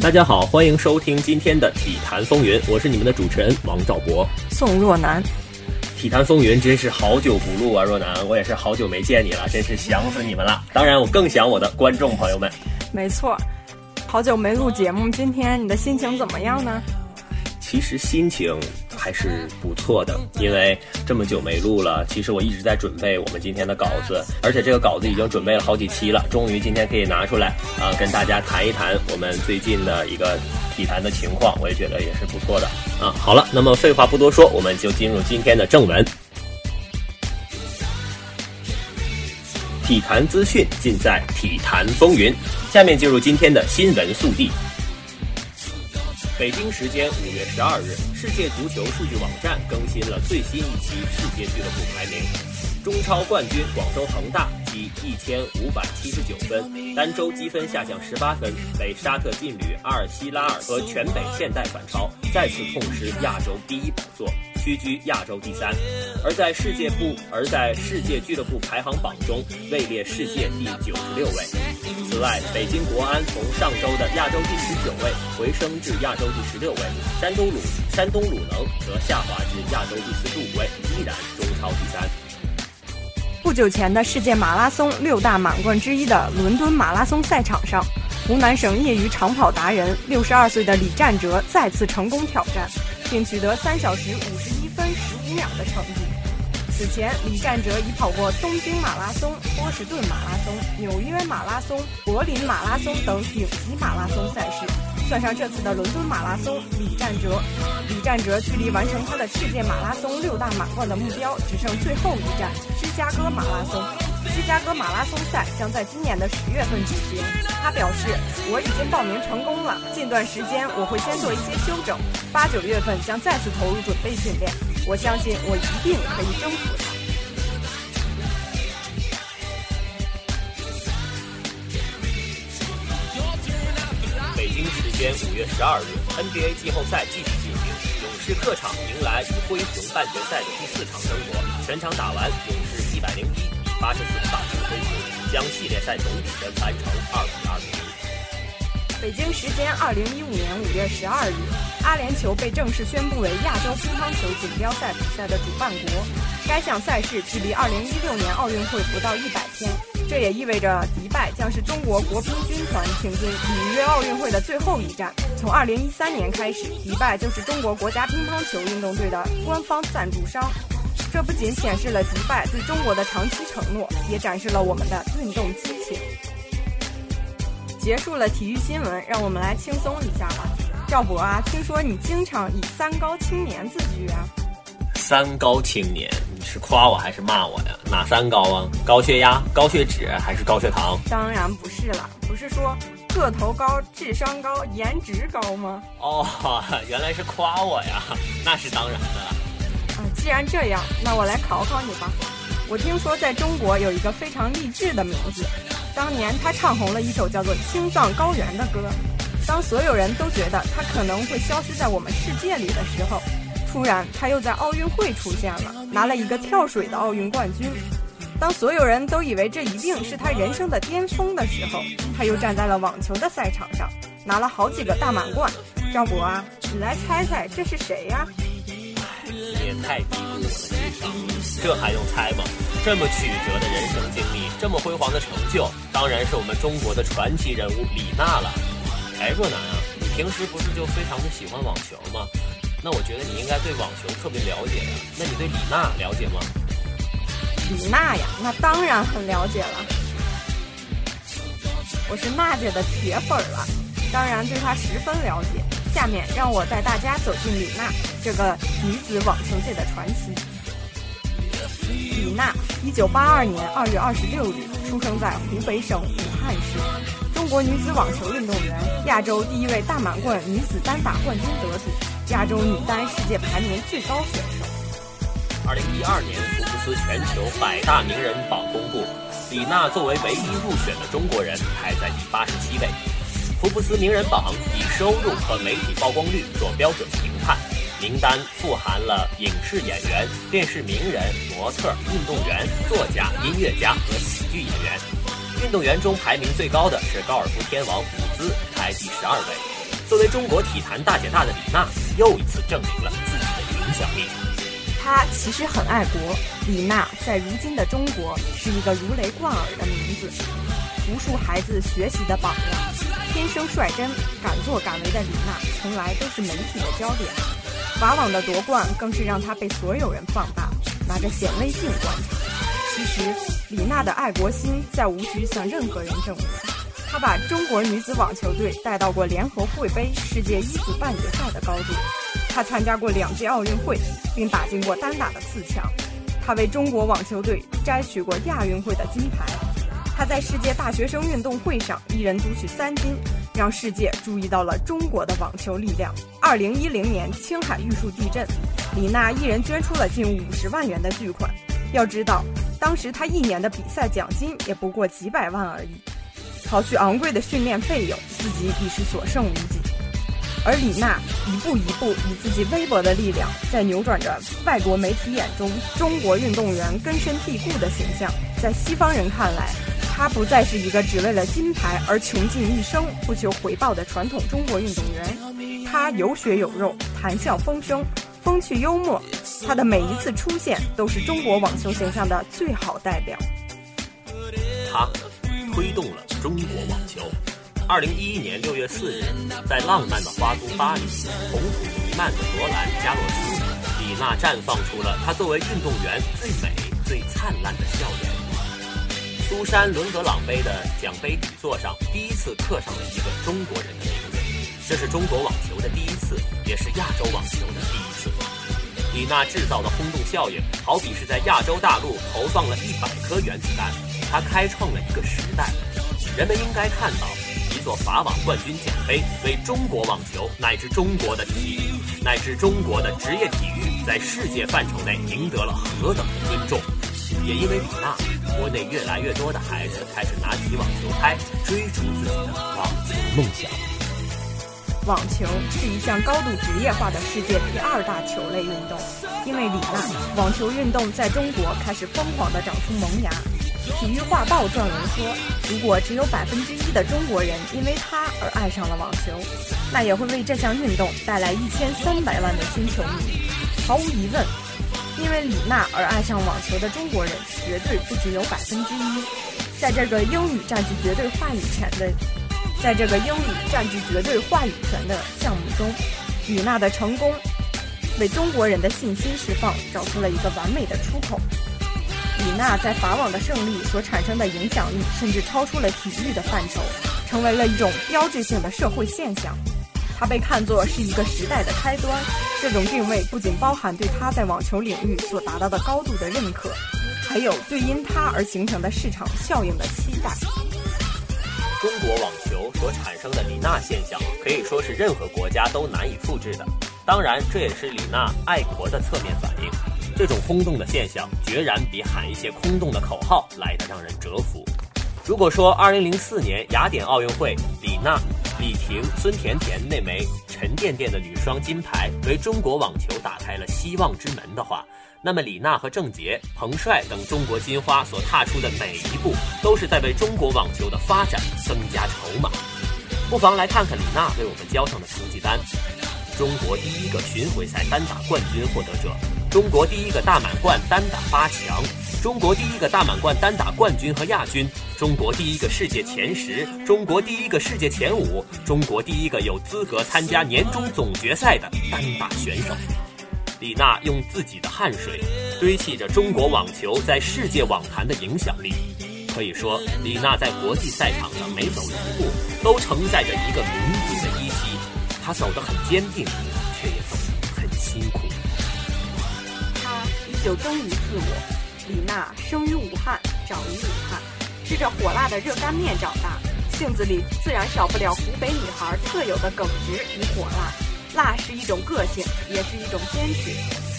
大家好，欢迎收听今天的体坛风云，我是你们的主持人王兆博。宋若楠，体坛风云真是好久不录啊，若楠，我也是好久没见你了，真是想死你们了。当然，我更想我的观众朋友们。没错，好久没录节目，今天你的心情怎么样呢？其实心情还是不错的，因为这么久没录了，其实我一直在准备我们今天的稿子，而且这个稿子已经准备了好几期了，终于今天可以拿出来啊，跟大家谈一谈我们最近的一个体坛的情况，我也觉得也是不错的啊。好了，那么废话不多说，我们就进入今天的正文。体坛资讯尽在体坛风云，下面进入今天的新闻速递。北京时间五月十二日，世界足球数据网站更新了最新一期世界俱乐部排名。中超冠军广州恒大积一千五百七十九分，单周积分下降十八分，被沙特劲旅阿尔希拉尔和全北现代反超，再次痛失亚洲第一宝座，屈居亚洲第三。而在世界部而在世界俱乐部排行榜中，位列世界第九十六位。此外，北京国安从上周的亚洲第十九位回升至亚洲第十六位，山东鲁山东鲁能则下滑至亚洲第四十五位，依然中超第三。不久前的世界马拉松六大满贯之一的伦敦马拉松赛场上，湖南省业余长跑达人六十二岁的李占哲再次成功挑战，并取得三小时五的成绩。此前，李占哲已跑过东京马拉松、波士顿马拉松、纽约马拉松、柏林马拉松等顶级马拉松赛事。算上这次的伦敦马拉松，李占哲，李占哲距离完成他的世界马拉松六大满贯的目标只剩最后一站——芝加哥马拉松。芝加哥马拉松赛将在今年的十月份举行。他表示：“我已经报名成功了，近段时间我会先做一些修整，八九月份将再次投入准备训练。我相信我一定可以征服他。”北京时间五月十二日，NBA 季后赛继续进行，勇士客场迎来与灰熊半决赛的第四场争夺。全场打完，勇士一百零一比八十四大胜灰熊，将系列赛总比分扳成二比二比一。北京时间二零一五年五月十二日，阿联酋被正式宣布为亚洲乒乓球锦标赛比赛的主办国。该项赛事距离二零一六年奥运会不到一百天，这也意味着迪拜将是中国国乒军团挺进里约奥运会的最后一站。从二零一三年开始，迪拜就是中国国家乒乓球运动队的官方赞助商。这不仅显示了迪拜对中国的长期承诺，也展示了我们的运动激情。结束了体育新闻，让我们来轻松一下吧。赵博啊，听说你经常以“三高青年”自居啊？三高青年，你是夸我还是骂我呀？哪三高啊？高血压、高血脂还是高血糖？当然不是了，不是说个头高、智商高、颜值高吗？哦，原来是夸我呀，那是当然的了。啊，既然这样，那我来考考你吧。我听说在中国有一个非常励志的名字，当年他唱红了一首叫做《青藏高原》的歌。当所有人都觉得他可能会消失在我们世界里的时候，突然他又在奥运会出现了，拿了一个跳水的奥运冠军。当所有人都以为这一定是他人生的巅峰的时候，他又站在了网球的赛场上，拿了好几个大满贯。赵博啊，你来猜猜这是谁呀？你也太低估我的智商了，这还用猜吗？这么曲折的人生经历，这么辉煌的成就，当然是我们中国的传奇人物李娜了。哎，若楠啊，你平时不是就非常的喜欢网球吗？那我觉得你应该对网球特别了解呀。那你对李娜了解吗？李娜呀，那当然很了解了。我是娜姐的铁粉了，当然对她十分了解。下面让我带大家走进李娜这个女子网球界的传奇。一九八二年二月二十六日出生在湖北省武汉市，中国女子网球运动员，亚洲第一位大满贯女子单打冠军得主，亚洲女单世界排名最高选手。二零一二年福布斯全球百大名人榜公布，李娜作为唯一入选的中国人，排在第八十七位。福布斯名人榜以收入和媒体曝光率做标准评判，名单富含了影视演员、电视名人、模特、运动员、作家、音乐家和喜剧演员。运动员中排名最高的是高尔夫天王伍兹，排第十二位。作为中国体坛大姐大的李娜，又一次证明了自己的影响力。她其实很爱国。李娜在如今的中国是一个如雷贯耳的名字，无数孩子学习的榜样。天生率真、敢作敢为的李娜，从来都是媒体的焦点。法网的夺冠更是让她被所有人放大，拿着显微镜观察。其实，李娜的爱国心再无需向任何人证明。她把中国女子网球队带到过联合会杯世界一组半决赛的高度。她参加过两届奥运会，并打进过单打的四强。她为中国网球队摘取过亚运会的金牌。她在世界大学生运动会上一人独取三金，让世界注意到了中国的网球力量。二零一零年青海玉树地震，李娜一人捐出了近五十万元的巨款。要知道，当时她一年的比赛奖金也不过几百万而已，刨去昂贵的训练费用，自己已是所剩无几。而李娜一步一步以自己微薄的力量，在扭转着外国媒体眼中中国运动员根深蒂固的形象。在西方人看来，他不再是一个只为了金牌而穷尽一生不求回报的传统中国运动员。他有血有肉，谈笑风生，风趣幽默。他的每一次出现，都是中国网球形象的最好代表。他推动了中国网球。二零一一年六月四日，在浪漫的花都巴黎，红土弥漫的罗兰加洛斯，李娜绽放出了她作为运动员最美、最灿烂的笑脸。苏珊·伦格朗杯的奖杯底座上，第一次刻上了一个中国人的名字，这是中国网球的第一次，也是亚洲网球的第一次。李娜制造的轰动效应，好比是在亚洲大陆投放了一百颗原子弹，她开创了一个时代。人们应该看到。一座法网冠军奖杯，为中国网球乃至中国的体育乃至中国的职业体育在世界范畴内赢得了何等的尊重。也因为李娜，国内越来越多的孩子开始拿起网球拍，追逐自己的网球梦想。网球是一项高度职业化的世界第二大球类运动，因为李娜，网球运动在中国开始疯狂地长出萌芽。体育画报撰文说，如果只有百分之一的中国人因为他而爱上了网球，那也会为这项运动带来一千三百万的新球迷。毫无疑问，因为李娜而爱上网球的中国人绝对不只有百分之一。在这个英语占据绝对话语权的，在这个英语占据绝对话语权的项目中，李娜的成功为中国人的信心释放找出了一个完美的出口。李娜在法网的胜利所产生的影响力，甚至超出了体育的范畴，成为了一种标志性的社会现象。她被看作是一个时代的开端。这种定位不仅包含对她在网球领域所达到的高度的认可，还有对因她而形成的市场效应的期待。中国网球所产生的李娜现象，可以说是任何国家都难以复制的。当然，这也是李娜爱国的侧面反应。这种轰动的现象，决然比喊一些空洞的口号来得让人折服。如果说2004年雅典奥运会，李娜、李婷、孙甜甜那枚沉甸甸的女双金牌为中国网球打开了希望之门的话，那么李娜和郑洁、彭帅等中国金花所踏出的每一步，都是在为中国网球的发展增加筹码。不妨来看看李娜为我们交上的成绩单：中国第一个巡回赛单打冠军获得者。中国第一个大满贯单打八强，中国第一个大满贯单打冠军和亚军，中国第一个世界前十，中国第一个世界前五，中国第一个有资格参加年终总决赛的单打选手。李娜用自己的汗水堆砌着中国网球在世界网坛的影响力。可以说，李娜在国际赛场上每走一步，都承载着一个民族的依稀。她走得很坚定，却也走就忠于自我。李娜生于武汉，长于武汉，吃着火辣的热干面长大，性子里自然少不了湖北女孩特有的耿直与火辣。辣是一种个性，也是一种坚持。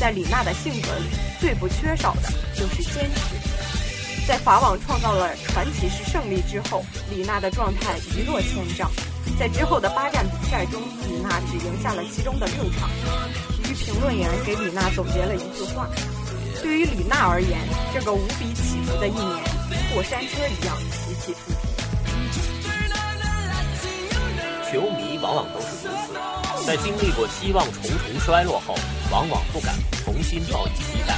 在李娜的性格里，最不缺少的就是坚持。在法网创造了传奇式胜利之后，李娜的状态一落千丈。在之后的八站比赛中，李娜只赢下了其中的六场。体育评论员给李娜总结了一句话：“对于李娜而言，这个无比起伏的一年，过山车一样起起伏伏。”球迷往往都是如此，在经历过希望重重衰落后，往往不敢重新抱以期待。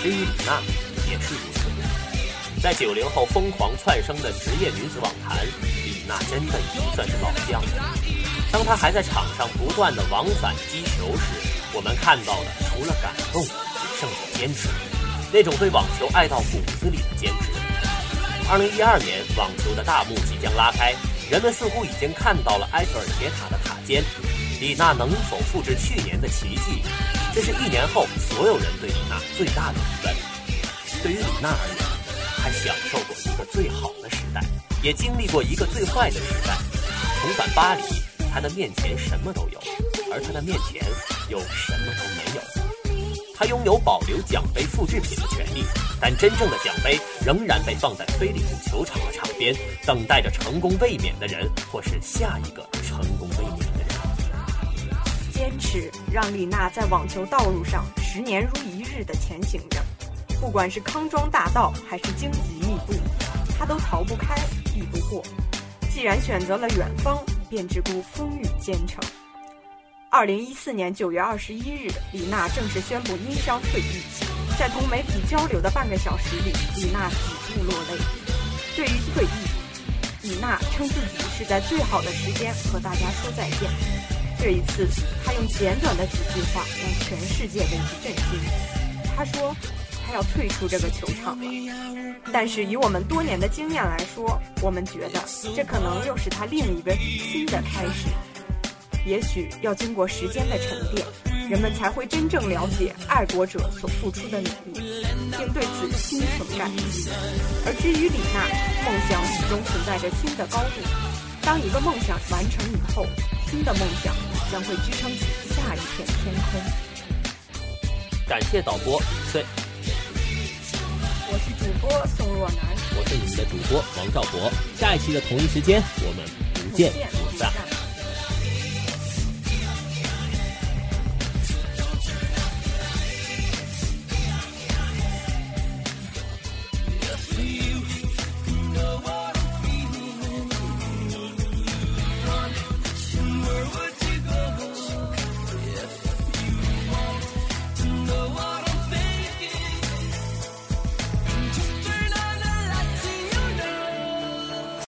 至于李娜，也是如此。在九零后疯狂窜升的职业女子网坛，李娜真的已经算是老将了。当她还在场上不断的往返击球时，我们看到的除了感动，只剩下坚持，那种对网球爱到骨子里的坚持。二零一二年，网球的大幕即将拉开。人们似乎已经看到了埃菲尔铁塔的塔尖，李娜能否复制去年的奇迹？这是一年后所有人对李娜最大的疑问。对于李娜而言，她享受过一个最好的时代，也经历过一个最坏的时代。重返巴黎，她的面前什么都有，而她的面前又什么都没有。他拥有保留奖杯复制品的权利，但真正的奖杯仍然被放在飞利浦球场的场边，等待着成功卫冕的人，或是下一个成功卫冕的人。坚持让李娜在网球道路上十年如一日的前行着，不管是康庄大道还是荆棘密布，她都逃不开，避不过。既然选择了远方，便只顾风雨兼程。二零一四年九月二十一日，李娜正式宣布因伤退役。在同媒体交流的半个小时里，李娜几度落泪。对于退役，李娜称自己是在最好的时间和大家说再见。这一次，她用简短的几句话让全世界为之震惊。她说：“她要退出这个球场了。”但是以我们多年的经验来说，我们觉得这可能又是她另一个新的开始。也许要经过时间的沉淀，人们才会真正了解爱国者所付出的努力，并对此心存感激。而至于李娜，梦想始终存在着新的高度。当一个梦想完成以后，新的梦想将会支撑起下一片天空。感谢导播李翠，我是主播宋若楠，我是你们的主播王兆博。下一期的同一时间，我们不见不散。